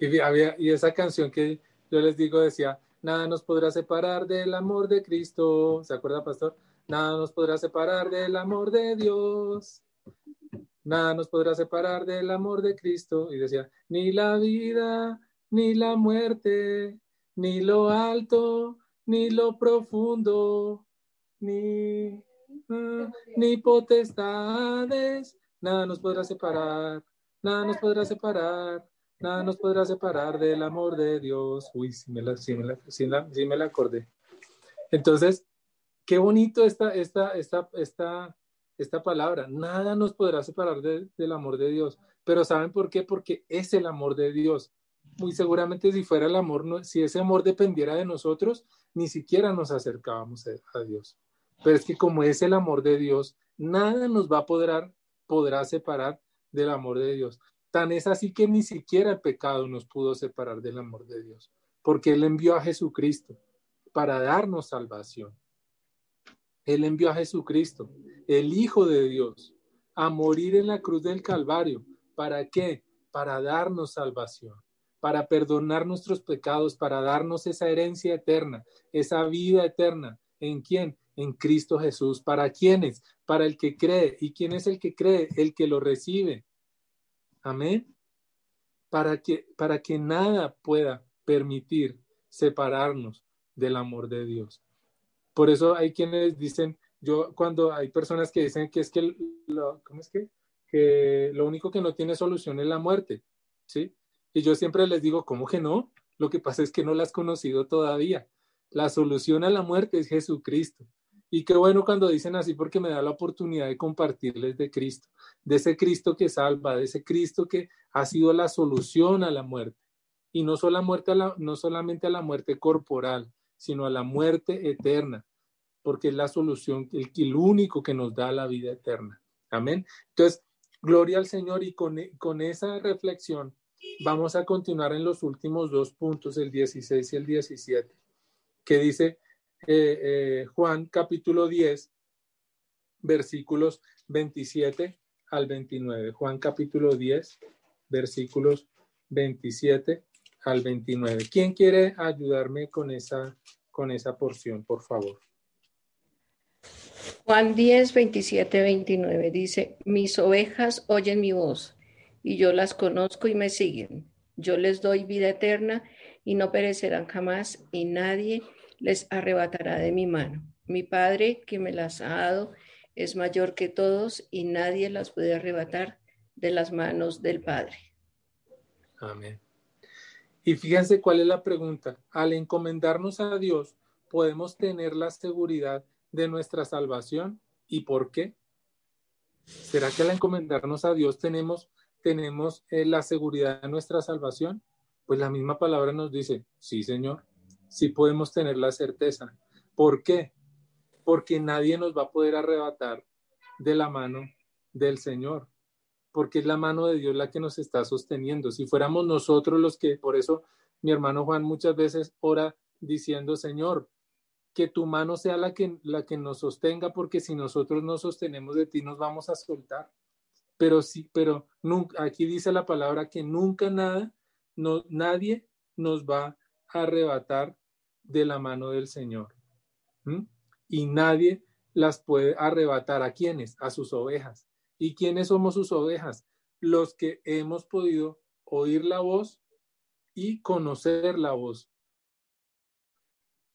Y, había, y esa canción que yo les digo decía, nada nos podrá separar del amor de Cristo. ¿Se acuerda, pastor? Nada nos podrá separar del amor de Dios. Nada nos podrá separar del amor de Cristo. Y decía, ni la vida, ni la muerte, ni lo alto, ni lo profundo, ni, ah, ni potestades, nada nos podrá separar, nada nos podrá separar, nada nos podrá separar del amor de Dios. Uy, sí me la, sí me la, la, sí me la acordé. Entonces, qué bonito esta, esta, esta, esta esta palabra. Nada nos podrá separar del amor de Dios. Pero ¿saben por qué? Porque es el amor de Dios. Muy seguramente si fuera el amor, si ese amor dependiera de nosotros, ni siquiera nos acercábamos a, Dios. Pero es que como es el amor de Dios, nada nos va a poder, podrá separar del amor de Dios. Tan es así que ni siquiera el pecado nos pudo separar del amor de Dios, porque Él envió a Jesucristo para darnos salvación. Él envió a Jesucristo, el Hijo de Dios, a morir en la cruz del Calvario. ¿Para qué? Para darnos salvación, para perdonar nuestros pecados, para darnos esa herencia eterna, esa vida eterna. ¿En quién? En Cristo Jesús. ¿Para quiénes? Para el que cree. ¿Y quién es el que cree? El que lo recibe. Amén. Para que, para que nada pueda permitir separarnos del amor de Dios. Por eso hay quienes dicen, yo cuando hay personas que dicen que es que lo, ¿cómo es que? Que lo único que no tiene solución es la muerte, ¿sí? Y yo siempre les digo, ¿cómo que no? Lo que pasa es que no la has conocido todavía. La solución a la muerte es Jesucristo. Y qué bueno cuando dicen así porque me da la oportunidad de compartirles de Cristo, de ese Cristo que salva, de ese Cristo que ha sido la solución a la muerte. Y no, solo muerte no solamente a la muerte corporal, sino a la muerte eterna, porque es la solución, el, el único que nos da la vida eterna. Amén. Entonces, gloria al Señor y con, con esa reflexión vamos a continuar en los últimos dos puntos, el 16 y el 17, que dice eh, eh, Juan capítulo 10, versículos 27 al 29. Juan capítulo 10, versículos 27 al 29. ¿Quién quiere ayudarme con esa, con esa porción, por favor? Juan 10, 27, 29 dice, mis ovejas oyen mi voz y yo las conozco y me siguen. Yo les doy vida eterna y no perecerán jamás y nadie les arrebatará de mi mano. Mi Padre que me las ha dado es mayor que todos y nadie las puede arrebatar de las manos del Padre. Amén. Y fíjense cuál es la pregunta. Al encomendarnos a Dios, podemos tener la seguridad de nuestra salvación. ¿Y por qué? ¿Será que al encomendarnos a Dios tenemos, tenemos eh, la seguridad de nuestra salvación? Pues la misma palabra nos dice, sí, Señor, sí podemos tener la certeza. ¿Por qué? Porque nadie nos va a poder arrebatar de la mano del Señor porque es la mano de Dios la que nos está sosteniendo. Si fuéramos nosotros los que, por eso mi hermano Juan muchas veces ora diciendo, Señor, que tu mano sea la que, la que nos sostenga, porque si nosotros no sostenemos de ti, nos vamos a soltar. Pero sí, pero aquí dice la palabra que nunca nada, no, nadie nos va a arrebatar de la mano del Señor. Y nadie las puede arrebatar a quienes, a sus ovejas. ¿Y quiénes somos sus ovejas? Los que hemos podido oír la voz y conocer la voz.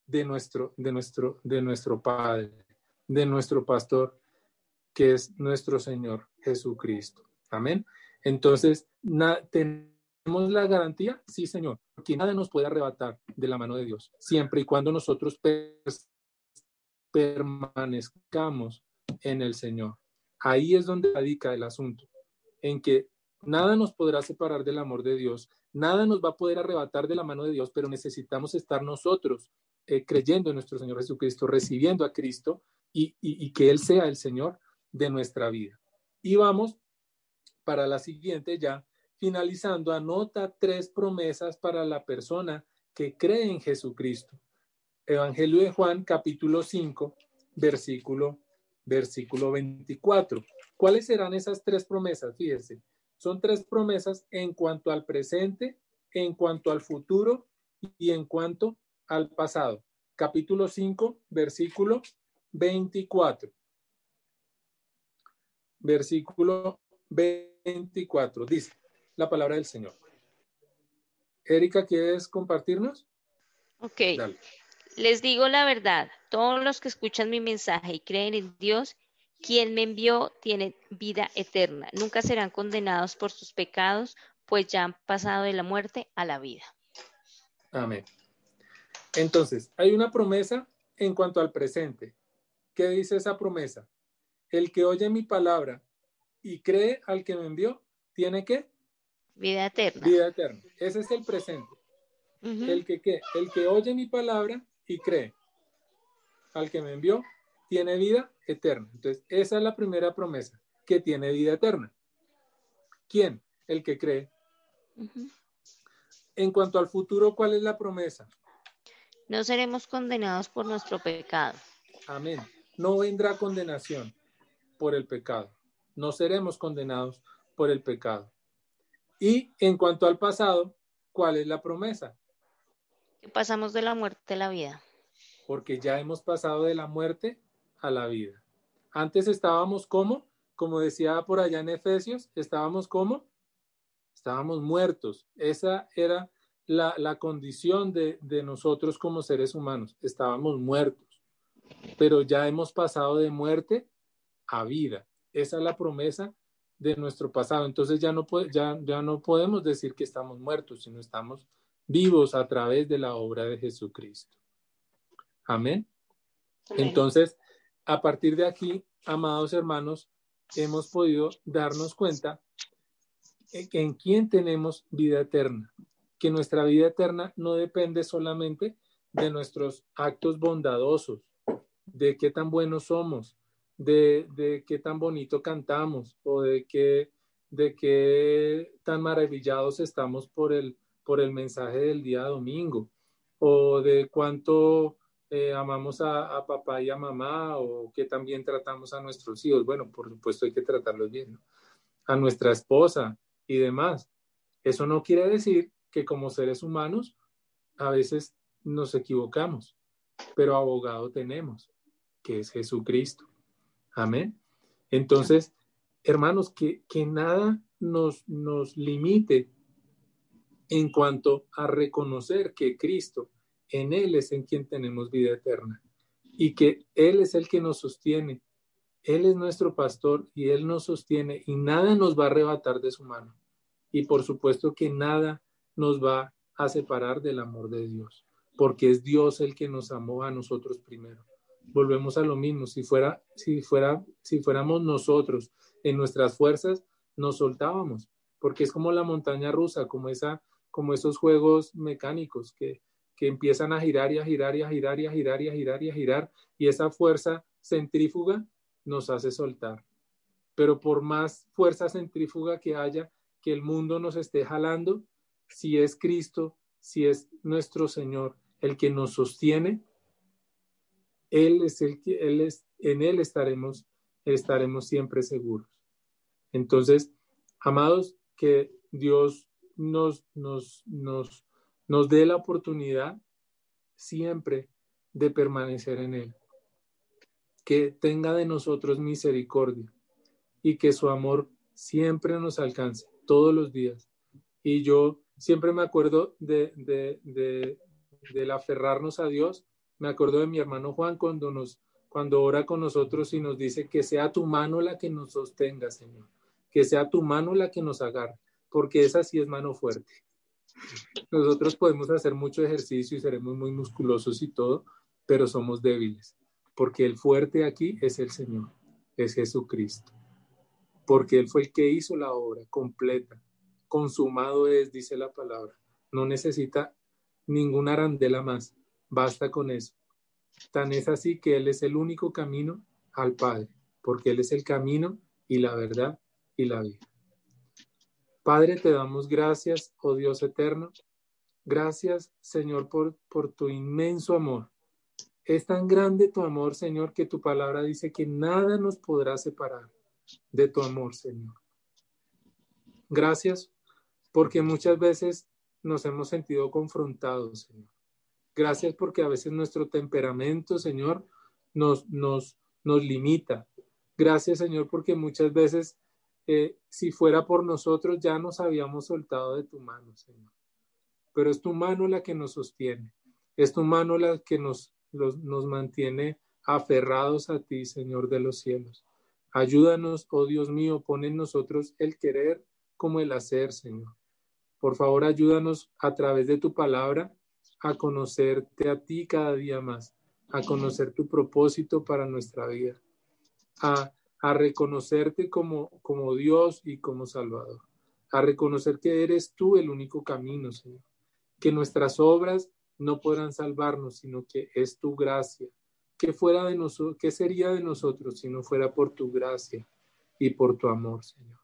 de nuestro, de nuestro, de nuestro Padre, de nuestro pastor, que es nuestro Señor Jesucristo. Amén. Entonces, ¿tenemos la garantía? Sí, Señor, que nada nos puede arrebatar de la mano de Dios, siempre y cuando nosotros permanezcamos en el Señor. Ahí es donde radica el asunto, en que nada nos podrá separar del amor de Dios, nada nos va a poder arrebatar de la mano de Dios, pero necesitamos estar nosotros eh, creyendo en nuestro Señor Jesucristo, recibiendo a Cristo y que Él sea el Señor de nuestra vida. Y vamos para la siguiente ya, finalizando, anota tres promesas para la persona que cree en Jesucristo. Evangelio de Juan, capítulo 5, versículo, versículo 24. ¿Cuáles serán esas tres promesas? Fíjense, son tres promesas en cuanto al presente, en cuanto al futuro y en cuanto al pasado. Capítulo 5, versículo 24 versículo 24. Dice la palabra del Señor. Erika, ¿quieres compartirnos? Ok. Les digo la verdad, todos los que escuchan mi mensaje y creen en Dios, quien me envió tiene vida eterna. Nunca serán condenados por sus pecados, pues ya han pasado de la muerte a la vida. Amén. Entonces, hay una promesa en cuanto al presente. ¿Qué dice esa promesa? El que oye mi palabra y cree al que me envió, tiene que vida eterna. Vida eterna. Ese es el presente. El que ¿qué? el que oye mi palabra y cree al que me envió, tiene vida eterna. Entonces, esa es la primera promesa, que tiene vida eterna. ¿Quién? El que cree. En cuanto al futuro, ¿cuál es la promesa? No seremos condenados por nuestro pecado. Amén. No vendrá condenación por el pecado. No seremos condenados por el pecado. Y en cuanto al pasado, ¿cuál es la promesa? Pasamos de la muerte a la vida. Porque ya hemos pasado de la muerte a la vida. Antes estábamos como, como decía por allá en Efesios, estábamos como, estábamos muertos. Esa era la, la condición de, de nosotros como seres humanos. Estábamos muertos. Pero ya hemos pasado de muerte a vida. Esa es la promesa de nuestro pasado. Entonces ya no, ya, ya no podemos decir que estamos muertos, sino estamos vivos a través de la obra de Jesucristo. Amén. Entonces, a partir de aquí, amados hermanos, hemos podido darnos cuenta en quién tenemos vida eterna, que nuestra vida eterna no depende solamente de nuestros actos bondadosos, de qué tan buenos somos, de, qué tan bonito cantamos o de qué, de qué tan maravillados estamos por el, por el mensaje del día domingo o de cuánto eh, amamos a, papá y a mamá o que también tratamos a nuestros hijos. Bueno, por supuesto hay que tratarlos bien, a nuestra esposa y demás. Eso no quiere decir que como seres humanos a veces nos equivocamos, pero abogado tenemos, que es Jesucristo. Amén. Entonces, hermanos, que, que nada nos, nos limite en cuanto a reconocer que Cristo, en Él es en quien tenemos vida eterna y que Él es el que nos sostiene. Él es nuestro pastor y Él nos sostiene y nada nos va a arrebatar de su mano. Y por supuesto que nada nos va a separar del amor de Dios, porque es Dios el que nos amó a nosotros primero volvemos a lo mismo. Si fuera, si fuera, si fuéramos nosotros en nuestras fuerzas, nos soltábamos, porque es como la montaña rusa, como esa, como esos juegos mecánicos que, que empiezan a girar y a girar y a girar y a girar y a girar y a girar, y esa fuerza centrífuga nos hace soltar. Pero por más fuerza centrífuga que haya, que el mundo nos esté jalando, si es Cristo, si es nuestro Señor el que nos sostiene, él es el que, Él es, en Él estaremos, estaremos siempre seguros. Entonces, amados, que Dios nos, nos, nos, nos dé la oportunidad siempre de permanecer en Él. Que tenga de nosotros misericordia y que su amor siempre nos alcance todos los días. Y yo siempre me acuerdo de, de, de, del aferrarnos a Dios Me acuerdo de mi hermano Juan cuando nos cuando ora con nosotros y nos dice que sea tu mano la que nos sostenga, Señor, que sea tu mano la que nos agarre, porque esa sí es mano fuerte. Nosotros podemos hacer mucho ejercicio y seremos muy musculosos y todo, pero somos débiles, porque el fuerte aquí es el Señor, es Jesucristo, porque Él fue el que hizo la obra completa, consumado es, dice la palabra, no necesita ninguna arandela más, basta con eso. Tan es así que Él es el único camino al Padre, porque Él es el camino y la verdad y la vida. Padre, te damos gracias, oh Dios eterno. Gracias, Señor, por, por tu inmenso amor. Es tan grande tu amor, Señor, que tu palabra dice que nada nos podrá separar de tu amor, Señor. Gracias, porque muchas veces nos hemos sentido confrontados, Señor. Gracias porque a veces nuestro temperamento, Señor, nos, nos, nos limita. Gracias, Señor, porque muchas veces, eh, si fuera por nosotros, ya nos habíamos soltado de tu mano, Señor. Pero es tu mano la que nos sostiene. Es tu mano la que nos, nos mantiene aferrados a ti, Señor de los cielos. Ayúdanos, oh Dios mío, pon en nosotros el querer como el hacer, Señor. Por favor, ayúdanos a través de tu palabra a conocerte a ti cada día más, a conocer tu propósito para nuestra vida, a, a reconocerte como, como Dios y como Salvador, a reconocer que eres tú el único camino, Señor, que nuestras obras no podrán salvarnos, sino que es tu gracia. ¿Qué, fuera de nosotros, ¿Qué sería de nosotros si no fuera por tu gracia y por tu amor, Señor?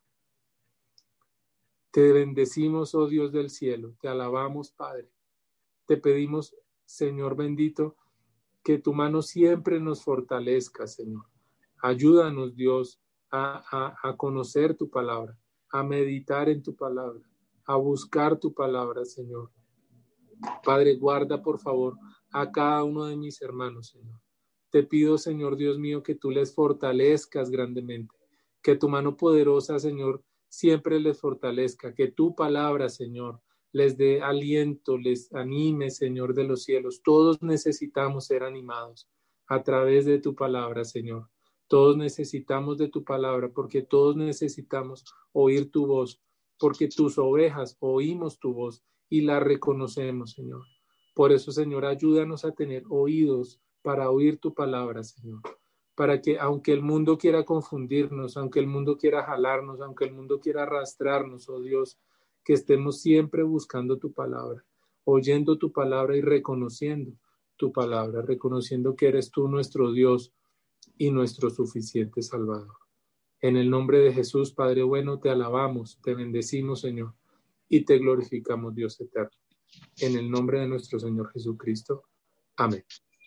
Te bendecimos, oh Dios del cielo, te alabamos, Padre. Te pedimos, Señor bendito, que tu mano siempre nos fortalezca, Señor. Ayúdanos, Dios, a, conocer tu palabra, a meditar en tu palabra, a buscar tu palabra, Señor. Padre, guarda, por favor, a cada uno de mis hermanos, Señor. Te pido, Señor Dios mío, que tú les fortalezcas grandemente, que tu mano poderosa, Señor, siempre les fortalezca, que tu palabra, Señor, les dé aliento, les anime, Señor de los cielos. Todos necesitamos ser animados a través de tu palabra, Señor. Todos necesitamos de tu palabra porque todos necesitamos oír tu voz, porque tus ovejas oímos tu voz y la reconocemos, Señor. Por eso, Señor, ayúdanos a tener oídos para oír tu palabra, Señor. Para que aunque el mundo quiera confundirnos, aunque el mundo quiera jalarnos, aunque el mundo quiera arrastrarnos, oh Dios, que estemos siempre buscando tu palabra, oyendo tu palabra y reconociendo tu palabra, reconociendo que eres tú nuestro Dios y nuestro suficiente Salvador. En el nombre de Jesús, Padre bueno, te alabamos, te bendecimos, Señor, y te glorificamos, Dios eterno. En el nombre de nuestro Señor Jesucristo. Amén.